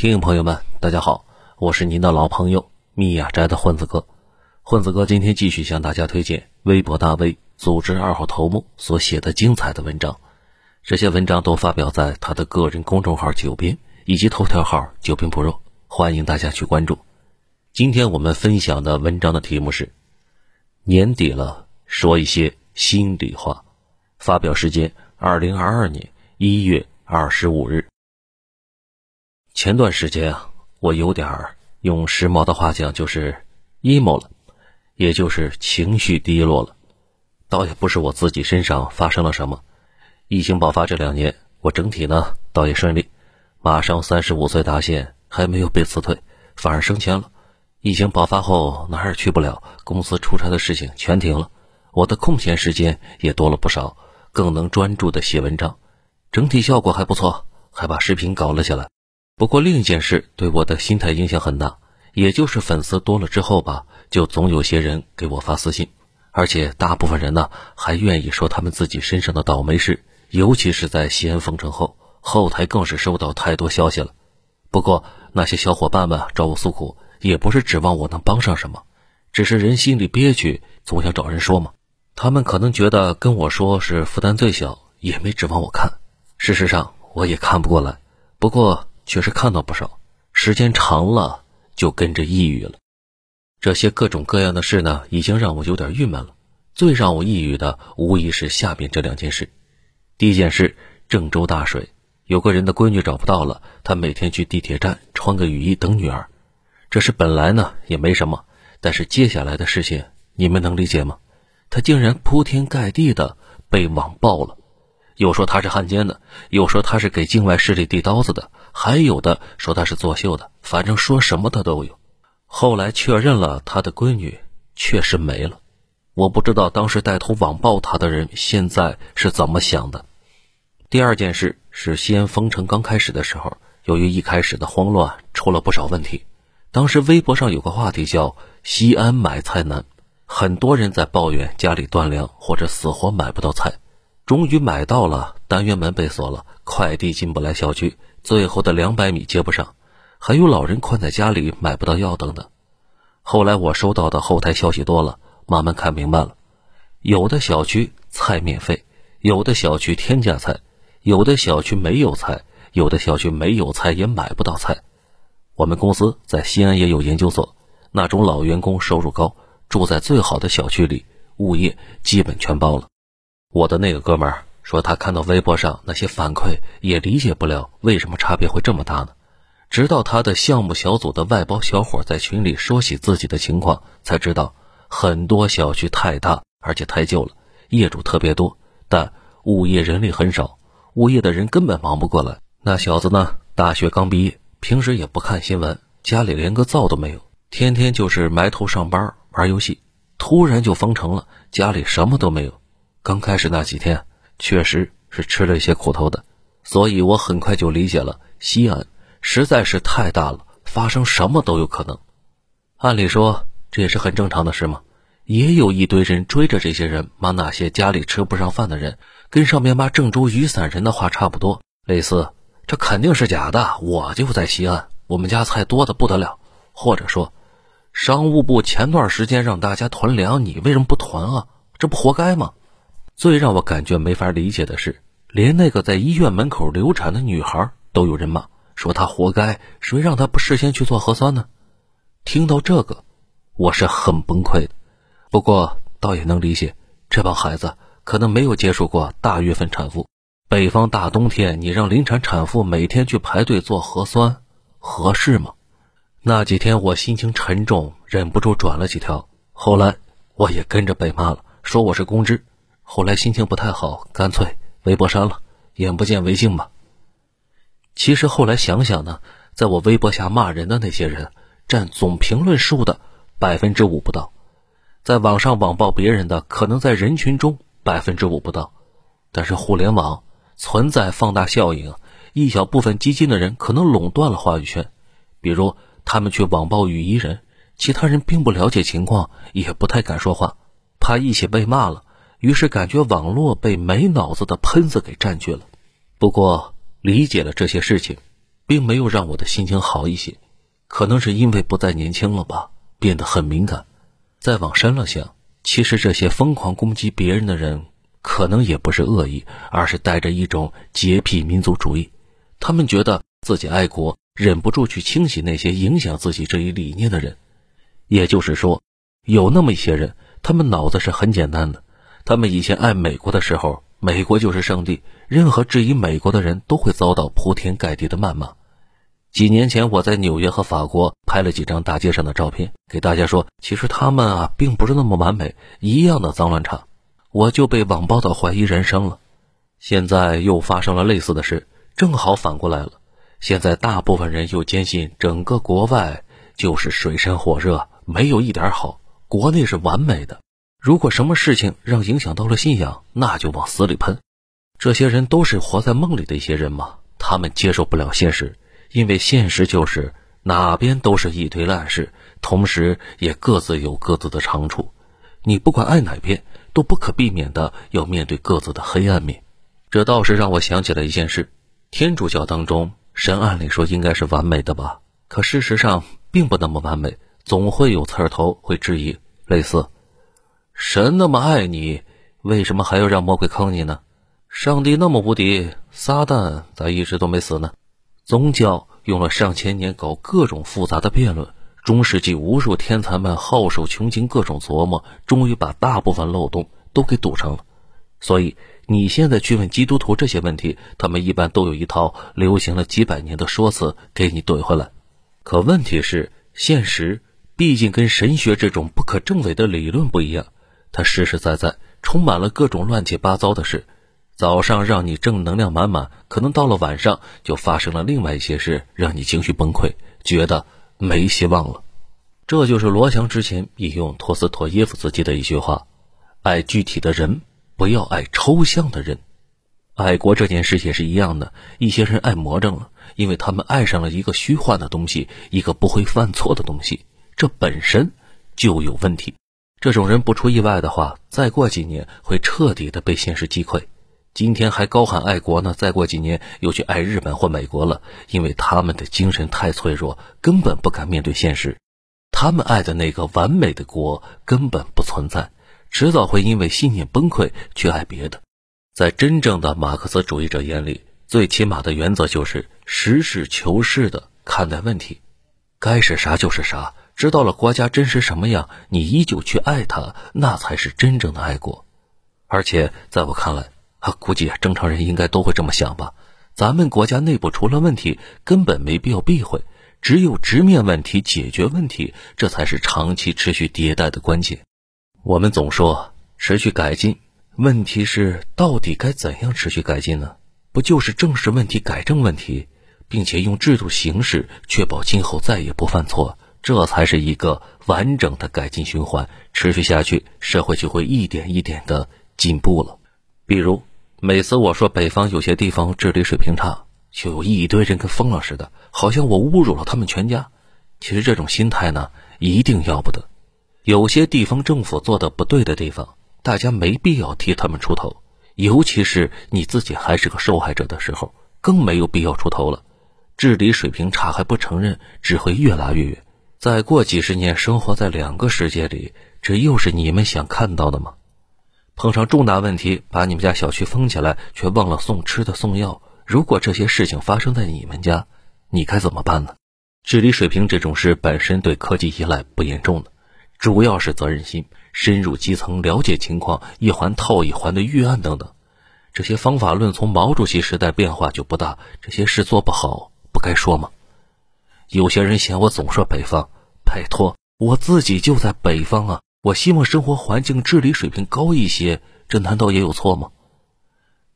听众朋友们，大家好，我是您的老朋友密雅斋的混子哥。混子哥今天继续向大家推荐微博大 V 组织二号头目所写的精彩的文章。这些文章都发表在他的个人公众号“九编”以及头条号“九编 pro”，欢迎大家去关注。今天我们分享的文章的题目是：年底了，说一些心里话。发表时间：二零二二年一月二十五日。前段时间啊，我有点儿用时髦的话讲，就是 emo 了，也就是情绪低落了。倒也不是我自己身上发生了什么。疫情爆发这两年，我整体呢倒也顺利，马上三十五岁大限，还没有被辞退，反而升迁了。疫情爆发后哪儿也去不了，公司出差的事情全停了，我的空闲时间也多了不少，更能专注的写文章，整体效果还不错，还把视频搞了起来。不过另一件事对我的心态影响很大，也就是粉丝多了之后吧，就总有些人给我发私信，而且大部分人呢还愿意说他们自己身上的倒霉事，尤其是在西安封城后，后台更是收到太多消息了。不过那些小伙伴们找我诉苦，也不是指望我能帮上什么，只是人心里憋屈，总想找人说嘛。他们可能觉得跟我说是负担最小，也没指望我看。事实上我也看不过来，不过。确实看到不少，时间长了就跟着抑郁了。这些各种各样的事呢，已经让我有点郁闷了。最让我抑郁的，无疑是下边这两件事。第一件事，郑州大水，有个人的闺女找不到了，他每天去地铁站穿个雨衣等女儿。这事本来呢也没什么，但是接下来的事情你们能理解吗？他竟然铺天盖地的被网暴了。又说他是汉奸的，又说他是给境外势力递刀子的，还有的说他是作秀的，反正说什么的都有。后来确认了他的闺女确实没了，我不知道当时带头网暴他的人现在是怎么想的。第二件事是西安封城刚开始的时候，由于一开始的慌乱出了不少问题，当时微博上有个话题叫“西安买菜难”，很多人在抱怨家里断粮或者死活买不到菜。终于买到了，单元门被锁了，快递进不来小区，最后的两百米接不上，还有老人困在家里买不到药等等。后来我收到的后台消息多了，慢慢看明白了，有的小区菜免费，有的小区天价菜，有的小区没有菜，有的小区没有菜也买不到菜。我们公司在西安也有研究所，那种老员工收入高，住在最好的小区里，物业基本全包了。我的那个哥们儿说，他看到微博上那些反馈，也理解不了为什么差别会这么大呢？直到他的项目小组的外包小伙在群里说起自己的情况，才知道很多小区太大，而且太旧了，业主特别多，但物业人力很少，物业的人根本忙不过来。那小子呢，大学刚毕业，平时也不看新闻，家里连个灶都没有，天天就是埋头上班玩游戏。突然就封城了，家里什么都没有。刚开始那几天，确实是吃了一些苦头的，所以我很快就理解了。西安实在是太大了，发生什么都有可能。按理说这也是很正常的事嘛，也有一堆人追着这些人骂那些家里吃不上饭的人，跟上面骂郑州雨伞人的话差不多，类似“这肯定是假的，我就在西安，我们家菜多的不得了”，或者说“商务部前段时间让大家囤粮，你为什么不囤啊？这不活该吗？”最让我感觉没法理解的是，连那个在医院门口流产的女孩都有人骂，说她活该，谁让她不事先去做核酸呢？听到这个，我是很崩溃的。不过倒也能理解，这帮孩子可能没有接触过大月份产妇，北方大冬天，你让临产产妇每天去排队做核酸，合适吗？那几天我心情沉重，忍不住转了几条，后来我也跟着被骂了，说我是公知。后来心情不太好，干脆微博删了，眼不见为净吧。其实后来想想呢，在我微博下骂人的那些人，占总评论数的百分之五不到；在网上网暴别人的，可能在人群中百分之五不到。但是互联网存在放大效应，一小部分激进的人可能垄断了话语权，比如他们去网暴雨衣人，其他人并不了解情况，也不太敢说话，怕一起被骂了。于是感觉网络被没脑子的喷子给占据了。不过理解了这些事情，并没有让我的心情好一些。可能是因为不再年轻了吧，变得很敏感。再往深了想，其实这些疯狂攻击别人的人，可能也不是恶意，而是带着一种洁癖民族主义。他们觉得自己爱国，忍不住去清洗那些影响自己这一理念的人。也就是说，有那么一些人，他们脑子是很简单的。他们以前爱美国的时候，美国就是上帝，任何质疑美国的人都会遭到铺天盖地的谩骂。几年前，我在纽约和法国拍了几张大街上的照片，给大家说，其实他们啊，并不是那么完美，一样的脏乱差。我就被网暴到怀疑人生了。现在又发生了类似的事，正好反过来了。现在大部分人又坚信整个国外就是水深火热，没有一点好，国内是完美的。如果什么事情让影响到了信仰，那就往死里喷。这些人都是活在梦里的一些人吗？他们接受不了现实。因为现实就是哪边都是一堆烂事，同时也各自有各自的长处。你不管爱哪边，都不可避免的要面对各自的黑暗面。这倒是让我想起了一件事：天主教当中，神按理说应该是完美的吧？可事实上并不那么完美，总会有刺儿头会质疑，类似：神那么爱你，为什么还要让魔鬼坑你呢？上帝那么无敌，撒旦咋一直都没死呢？宗教用了上千年搞各种复杂的辩论，中世纪无数天才们耗手穷经各种琢磨，终于把大部分漏洞都给堵上了。所以你现在去问基督徒这些问题，他们一般都有一套流行了几百年的说辞给你怼回来。可问题是，现实毕竟跟神学这种不可证伪的理论不一样，它实实在在充满了各种乱七八糟的事。早上让你正能量满满，可能到了晚上就发生了另外一些事，让你情绪崩溃，觉得没希望了。这就是罗翔之前引用托斯托耶夫斯基的一句话：“爱具体的人，不要爱抽象的人。”爱国这件事也是一样的，一些人爱魔怔了，因为他们爱上了一个虚幻的东西，一个不会犯错的东西，这本身就有问题。这种人不出意外的话，再过几年会彻底的被现实击溃。今天还高喊爱国呢，再过几年又去爱日本或美国了，因为他们的精神太脆弱，根本不敢面对现实。他们爱的那个完美的国根本不存在，迟早会因为信念崩溃去爱别的。在真正的马克思主义者眼里，最起码的原则就是实事求是的看待问题，该是啥就是啥。知道了国家真实什么样，你依旧去爱它，那才是真正的爱国。而且在我看来，啊，估计正常人应该都会这么想吧。咱们国家内部出了问题，根本没必要避讳，只有直面问题、解决问题，这才是长期持续迭代的关键。我们总说持续改进，问题是到底该怎样持续改进呢？不就是正视问题、改正问题，并且用制度形式确保今后再也不犯错，这才是一个完整的改进循环。持续下去，社会就会一点一点的进步了。比如。每次我说北方有些地方治理水平差，就有一堆人跟疯了似的，好像我侮辱了他们全家。其实这种心态呢，一定要不得。有些地方政府做的不对的地方，大家没必要替他们出头，尤其是你自己还是个受害者的时候，更没有必要出头了。治理水平差还不承认，只会越拉越远。再过几十年，生活在两个世界里，这又是你们想看到的吗？碰上重大问题，把你们家小区封起来，却忘了送吃的送药。如果这些事情发生在你们家，你该怎么办呢？治理水平这种事本身对科技依赖不严重的，主要是责任心，深入基层了解情况，一环套一环的预案等等。这些方法论从毛主席时代变化就不大。这些事做不好，不该说吗？有些人嫌我总说北方，拜托，我自己就在北方啊。我希望生活环境、治理水平高一些，这难道也有错吗？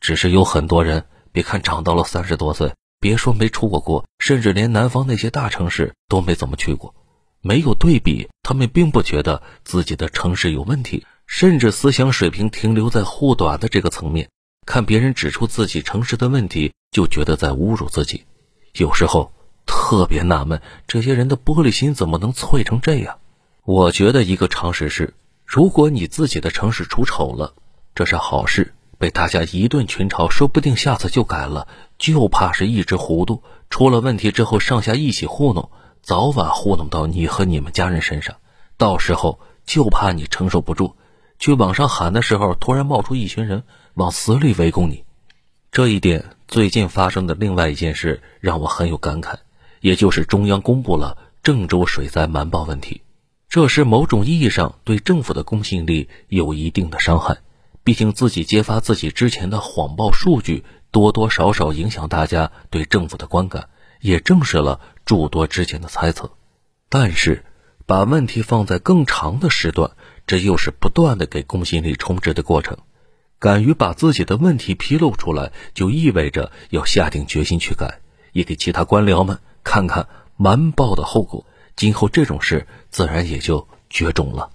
只是有很多人，别看长到了三十多岁，别说没出过国，甚至连南方那些大城市都没怎么去过。没有对比，他们并不觉得自己的城市有问题，甚至思想水平停留在护短的这个层面，看别人指出自己城市的问题，就觉得在侮辱自己。有时候特别纳闷，这些人的玻璃心怎么能脆成这样？我觉得一个常识是，如果你自己的城市出丑了，这是好事，被大家一顿群嘲，说不定下次就改了，就怕是一直糊涂，出了问题之后上下一起糊弄，早晚糊弄到你和你们家人身上，到时候就怕你承受不住，去网上喊的时候，突然冒出一群人往死里围攻你。这一点，最近发生的另外一件事让我很有感慨，也就是中央公布了郑州水灾瞒报问题，这是某种意义上对政府的公信力有一定的伤害。毕竟自己揭发自己之前的谎报数据，多多少少影响大家对政府的观感，也证实了诸多之前的猜测。但是，把问题放在更长的时段，这又是不断的给公信力充值的过程。敢于把自己的问题披露出来，就意味着要下定决心去改，也给其他官僚们看看瞒报的后果。今后这种事自然也就绝种了。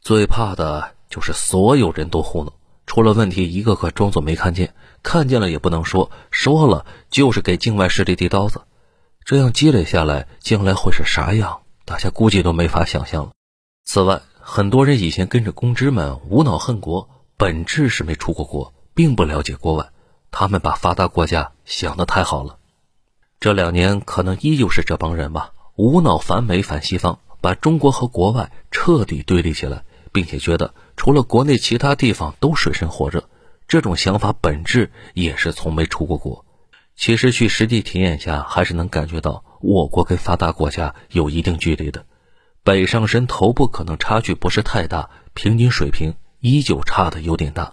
最怕的。就是所有人都糊弄，出了问题一个个装作没看见，看见了也不能说，说了就是给境外势力递刀子，这样积累下来，将来会是啥样？大家估计都没法想象了。此外，很多人以前跟着公知们无脑恨国，本质是没出过国，并不了解国外，他们把发达国家想得太好了。这两年可能依旧是这帮人吧，无脑反美反西方，把中国和国外彻底对立起来。并且觉得除了国内，其他地方都水深火热，这种想法本质也是从没出过国。其实去实地体验下，还是能感觉到我国跟发达国家有一定距离的。北上深头部可能差距不是太大，平均水平依旧差的有点大。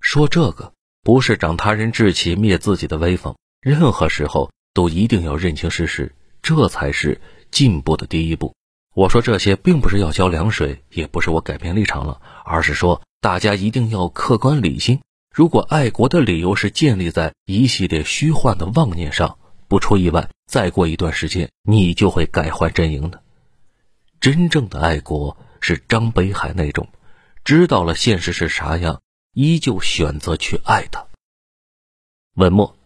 说这个不是长他人志气，灭自己的威风。任何时候都一定要认清事实，这才是进步的第一步。我说这些并不是要浇凉水，也不是我改变立场了，而是说大家一定要客观理性。如果爱国的理由是建立在一系列虚幻的妄念上，不出意外，再过一段时间你就会改换阵营的。真正的爱国是张北海那种，知道了现实是啥样，依旧选择去爱他。文末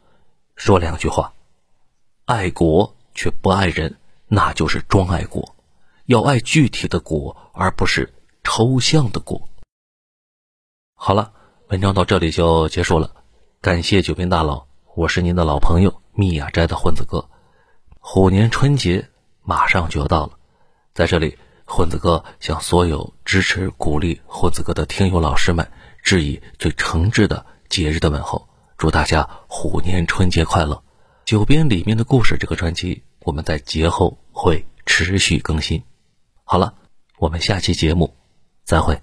说两句话：爱国却不爱人，那就是装爱国。要爱具体的果，而不是抽象的果。好了，文章到这里就结束了。感谢九边大佬，我是您的老朋友密雅斋的混子哥。虎年春节马上就要到了，在这里，混子哥向所有支持鼓励混子哥的听友老师们致以最诚挚的节日的问候，祝大家虎年春节快乐！九边里面的故事这个专辑，我们在节后会持续更新。好了，我们下期节目再会。